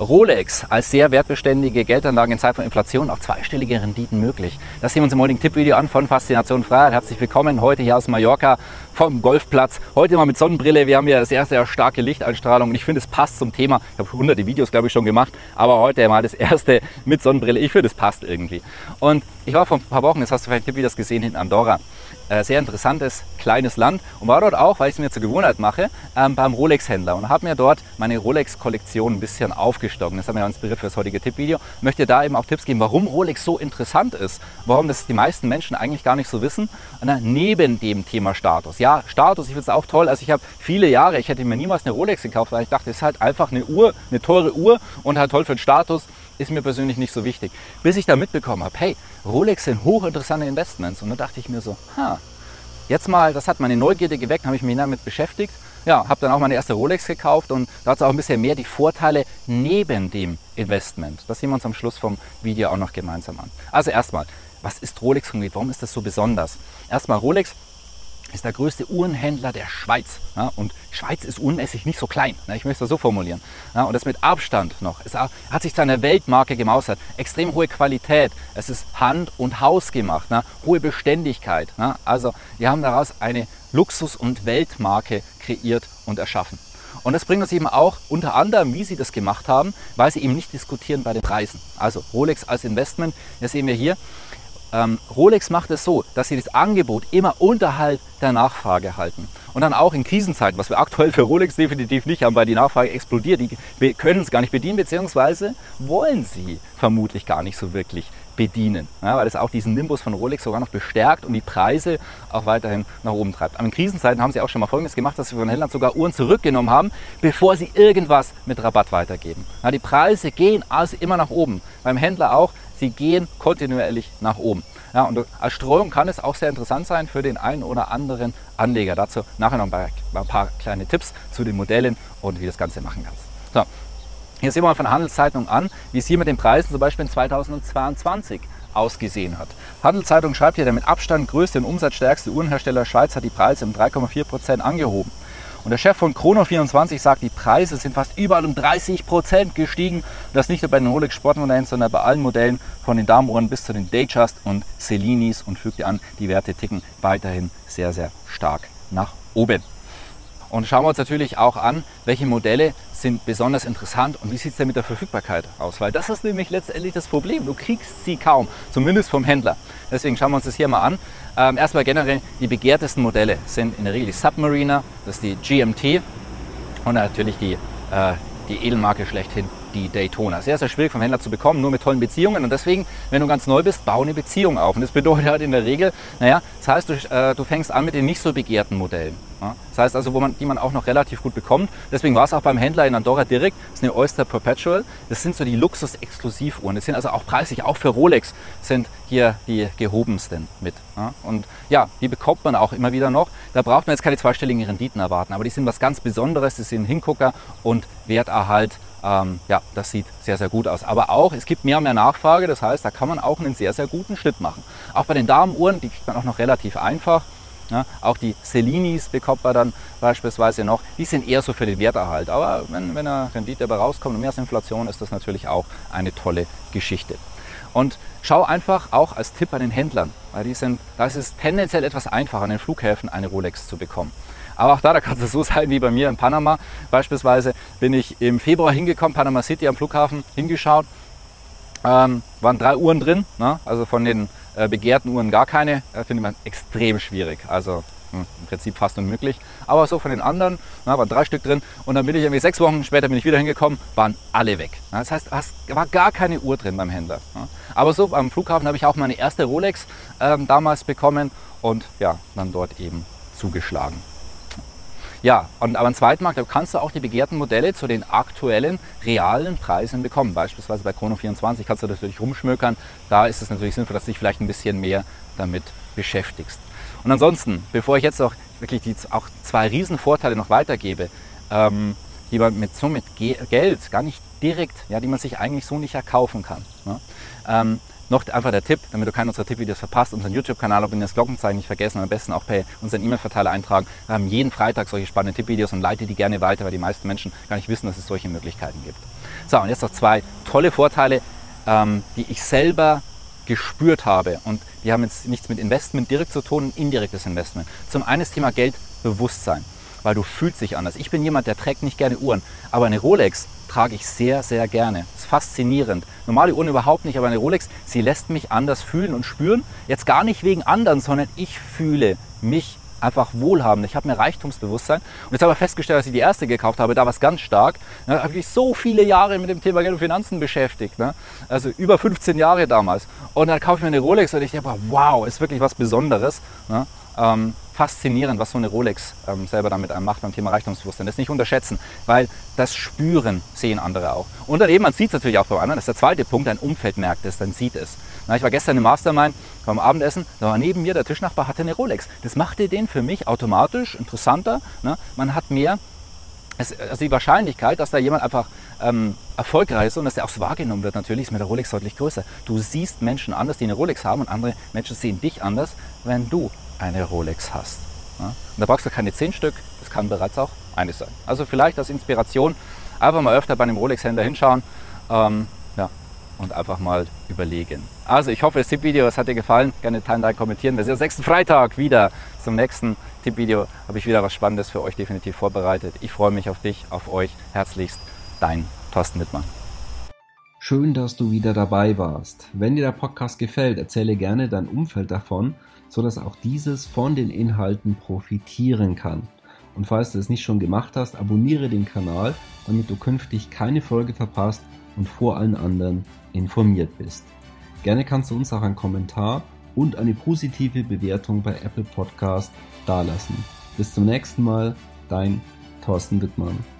Rolex als sehr wertbeständige Geldanlage in Zeit von Inflation auch zweistellige Renditen möglich. Das sehen wir uns im heutigen Tippvideo an von Faszination Freiheit. Herzlich willkommen heute hier aus Mallorca vom Golfplatz. Heute mal mit Sonnenbrille. Wir haben hier sehr, sehr starke Lichteinstrahlung und ich finde, es passt zum Thema. Ich habe hunderte Videos, glaube ich, schon gemacht, aber heute mal das erste mit Sonnenbrille. Ich finde, es passt irgendwie. Und ich war vor ein paar Wochen, jetzt hast du vielleicht Tippvideos gesehen, in Andorra. Äh, sehr interessantes kleines Land und war dort auch, weil ich es mir zur Gewohnheit mache, ähm, beim Rolex-Händler und habe mir dort meine Rolex-Kollektion ein bisschen aufgestockt. Das hat mir inspiriert für das heutige Tippvideo. Möchte da eben auch Tipps geben, warum Rolex so interessant ist, warum das die meisten Menschen eigentlich gar nicht so wissen, na, neben dem Thema Status. Ja, Status, ich finde es auch toll. Also ich habe viele Jahre, ich hätte mir niemals eine Rolex gekauft, weil ich dachte, es ist halt einfach eine Uhr, eine teure Uhr und halt toll für den Status ist mir persönlich nicht so wichtig. Bis ich da mitbekommen habe, hey, Rolex sind hochinteressante Investments. Und da dachte ich mir so, ha, jetzt mal, das hat meine Neugierde geweckt, habe ich mich damit beschäftigt. Ja, habe dann auch meine erste Rolex gekauft und dazu auch ein bisschen mehr die Vorteile neben dem Investment. Das sehen wir uns am Schluss vom Video auch noch gemeinsam an. Also erstmal, was ist Rolex konkret? Warum ist das so besonders? Erstmal Rolex ist der größte Uhrenhändler der Schweiz. Ja, und Schweiz ist uhrenmäßig nicht so klein. Ne, ich möchte es so formulieren. Ja, und das mit Abstand noch. Es hat sich zu einer Weltmarke gemausert. Extrem hohe Qualität. Es ist Hand- und Haus gemacht. Ne, hohe Beständigkeit. Ne, also wir haben daraus eine Luxus- und Weltmarke kreiert und erschaffen. Und das bringt uns eben auch unter anderem, wie sie das gemacht haben, weil sie eben nicht diskutieren bei den Preisen. Also Rolex als Investment, das sehen wir hier. Ähm, Rolex macht es so, dass sie das Angebot immer unterhalb der Nachfrage halten. Und dann auch in Krisenzeiten, was wir aktuell für Rolex definitiv nicht haben, weil die Nachfrage explodiert. Die können es gar nicht bedienen, beziehungsweise wollen sie vermutlich gar nicht so wirklich bedienen. Ja, weil es auch diesen Nimbus von Rolex sogar noch bestärkt und die Preise auch weiterhin nach oben treibt. Aber in Krisenzeiten haben sie auch schon mal Folgendes gemacht, dass sie von Händlern sogar Uhren zurückgenommen haben, bevor sie irgendwas mit Rabatt weitergeben. Ja, die Preise gehen also immer nach oben. Beim Händler auch, sie gehen kontinuierlich nach oben. Ja, und als Streuung kann es auch sehr interessant sein für den einen oder anderen Anleger. Dazu nachher noch ein paar, kleine Tipps zu den Modellen und wie das Ganze machen kannst. So, hier sehen wir mal von Handelszeitung an, wie es hier mit den Preisen zum Beispiel in 2022 ausgesehen hat. Handelszeitung schreibt hier, der mit Abstand größte und umsatzstärkste Uhrenhersteller Schweiz hat die Preise um 3,4 Prozent angehoben. Und der Chef von Chrono24 sagt, die Preise sind fast überall um 30 Prozent gestiegen. Und das nicht nur bei den Rolex Sportmodellen, sondern bei allen Modellen von den Damenuhren bis zu den Datejust und Cellinis und fügt an, die Werte ticken weiterhin sehr, sehr stark nach oben. Und schauen wir uns natürlich auch an, welche Modelle sind besonders interessant und wie sieht es denn mit der Verfügbarkeit aus? Weil das ist nämlich letztendlich das Problem. Du kriegst sie kaum, zumindest vom Händler. Deswegen schauen wir uns das hier mal an. Ähm, erstmal generell, die begehrtesten Modelle sind in der Regel die Submariner, das ist die GMT und natürlich die, äh, die Edelmarke schlechthin, die Daytona. Sehr, sehr schwierig vom Händler zu bekommen, nur mit tollen Beziehungen. Und deswegen, wenn du ganz neu bist, bau eine Beziehung auf. Und das bedeutet halt in der Regel, naja, das heißt, du, äh, du fängst an mit den nicht so begehrten Modellen. Das heißt also, wo man, die man auch noch relativ gut bekommt. Deswegen war es auch beim Händler in Andorra direkt. Das ist eine Oyster Perpetual. Das sind so die Luxus-Exklusivuhren. Das sind also auch preislich, auch für Rolex sind hier die gehobensten mit. Und ja, die bekommt man auch immer wieder noch. Da braucht man jetzt keine zweistelligen Renditen erwarten. Aber die sind was ganz Besonderes. Die sind Hingucker und Werterhalt. Ähm, ja, das sieht sehr, sehr gut aus. Aber auch, es gibt mehr und mehr Nachfrage. Das heißt, da kann man auch einen sehr, sehr guten Schnitt machen. Auch bei den Damenuhren, die kriegt man auch noch relativ einfach. Ja, auch die Cellinis bekommt man dann beispielsweise noch. Die sind eher so für den Werterhalt. Aber wenn, wenn eine Rendite dabei rauskommt und mehr als Inflation, ist das natürlich auch eine tolle Geschichte. Und schau einfach auch als Tipp bei den Händlern, weil die sind, da ist es tendenziell etwas einfacher, an den Flughäfen eine Rolex zu bekommen. Aber auch da, da kann es so sein wie bei mir in Panama. Beispielsweise bin ich im Februar hingekommen, Panama City am Flughafen hingeschaut. Ähm, waren drei Uhren drin, ne? also von den begehrten Uhren gar keine, äh, findet man extrem schwierig. Also hm, im Prinzip fast unmöglich. Aber so von den anderen, na, waren drei Stück drin. Und dann bin ich irgendwie sechs Wochen später bin ich wieder hingekommen, waren alle weg. Das heißt, es war gar keine Uhr drin beim Händler. Aber so am Flughafen habe ich auch meine erste Rolex ähm, damals bekommen und ja, dann dort eben zugeschlagen. Ja, und aber im Zweitmarkt, kannst du auch die begehrten Modelle zu den aktuellen realen Preisen bekommen. Beispielsweise bei Chrono24 kannst du natürlich rumschmökern. Da ist es natürlich sinnvoll, dass du dich vielleicht ein bisschen mehr damit beschäftigst. Und ansonsten, bevor ich jetzt auch wirklich die auch zwei Riesenvorteile noch weitergebe, ähm, die man mit so mit Geld gar nicht direkt, ja, die man sich eigentlich so nicht erkaufen kann. Ne? Ähm, noch einfach der Tipp, damit du keinen unserer Tippvideos verpasst, unseren YouTube-Kanal und das Glockenzeichen nicht vergessen und am besten auch per unseren E-Mail-Verteiler eintragen. Wir haben jeden Freitag solche spannenden Tippvideos und leite die gerne weiter, weil die meisten Menschen gar nicht wissen, dass es solche Möglichkeiten gibt. So, und jetzt noch zwei tolle Vorteile, ähm, die ich selber gespürt habe. Und die haben jetzt nichts mit Investment direkt zu tun, indirektes Investment. Zum einen das Thema Geldbewusstsein, weil du fühlst dich anders. Ich bin jemand, der trägt nicht gerne Uhren, aber eine Rolex trage ich sehr, sehr gerne. Das ist faszinierend. Normale Uhren überhaupt nicht, aber eine Rolex, sie lässt mich anders fühlen und spüren. Jetzt gar nicht wegen anderen, sondern ich fühle mich einfach wohlhabend. Ich habe mehr Reichtumsbewusstsein. Und jetzt habe ich festgestellt, als ich die erste gekauft habe, da war es ganz stark. Da habe ich so viele Jahre mit dem Thema Geld und Finanzen beschäftigt. Ne? Also über 15 Jahre damals. Und dann kaufe ich mir eine Rolex und ich denke, wow, ist wirklich was Besonderes. Ne? Ähm, faszinierend, was so eine Rolex ähm, selber damit macht beim Thema Reichtumsbewusstsein. Das nicht unterschätzen, weil das Spüren sehen andere auch. Und dann eben, man sieht es natürlich auch beim anderen, das ist der zweite Punkt, ein Umfeld merkt es, dann sieht es. Na, ich war gestern im Mastermind beim Abendessen, da war neben mir der Tischnachbar hatte eine Rolex. Das machte den für mich automatisch interessanter. Ne? Man hat mehr, es, also die Wahrscheinlichkeit, dass da jemand einfach ähm, erfolgreich ist und dass der auch so wahrgenommen wird, natürlich ist mit der Rolex deutlich größer. Du siehst Menschen anders, die eine Rolex haben und andere Menschen sehen dich anders, wenn du eine Rolex hast. Und da brauchst du keine 10 Stück, das kann bereits auch eine sein. Also vielleicht als Inspiration einfach mal öfter bei einem Rolex-Händler hinschauen ähm, ja, und einfach mal überlegen. Also ich hoffe, das Tippvideo hat dir gefallen. Gerne teilen, teilen, kommentieren. Wir sehen uns nächsten Freitag wieder zum nächsten Tippvideo. Habe ich wieder was Spannendes für euch definitiv vorbereitet. Ich freue mich auf dich, auf euch. Herzlichst, dein Thorsten Wittmann. Schön, dass du wieder dabei warst. Wenn dir der Podcast gefällt, erzähle gerne dein Umfeld davon sodass auch dieses von den Inhalten profitieren kann. Und falls du es nicht schon gemacht hast, abonniere den Kanal, damit du künftig keine Folge verpasst und vor allen anderen informiert bist. Gerne kannst du uns auch einen Kommentar und eine positive Bewertung bei Apple Podcast dalassen. Bis zum nächsten Mal, dein Thorsten Wittmann.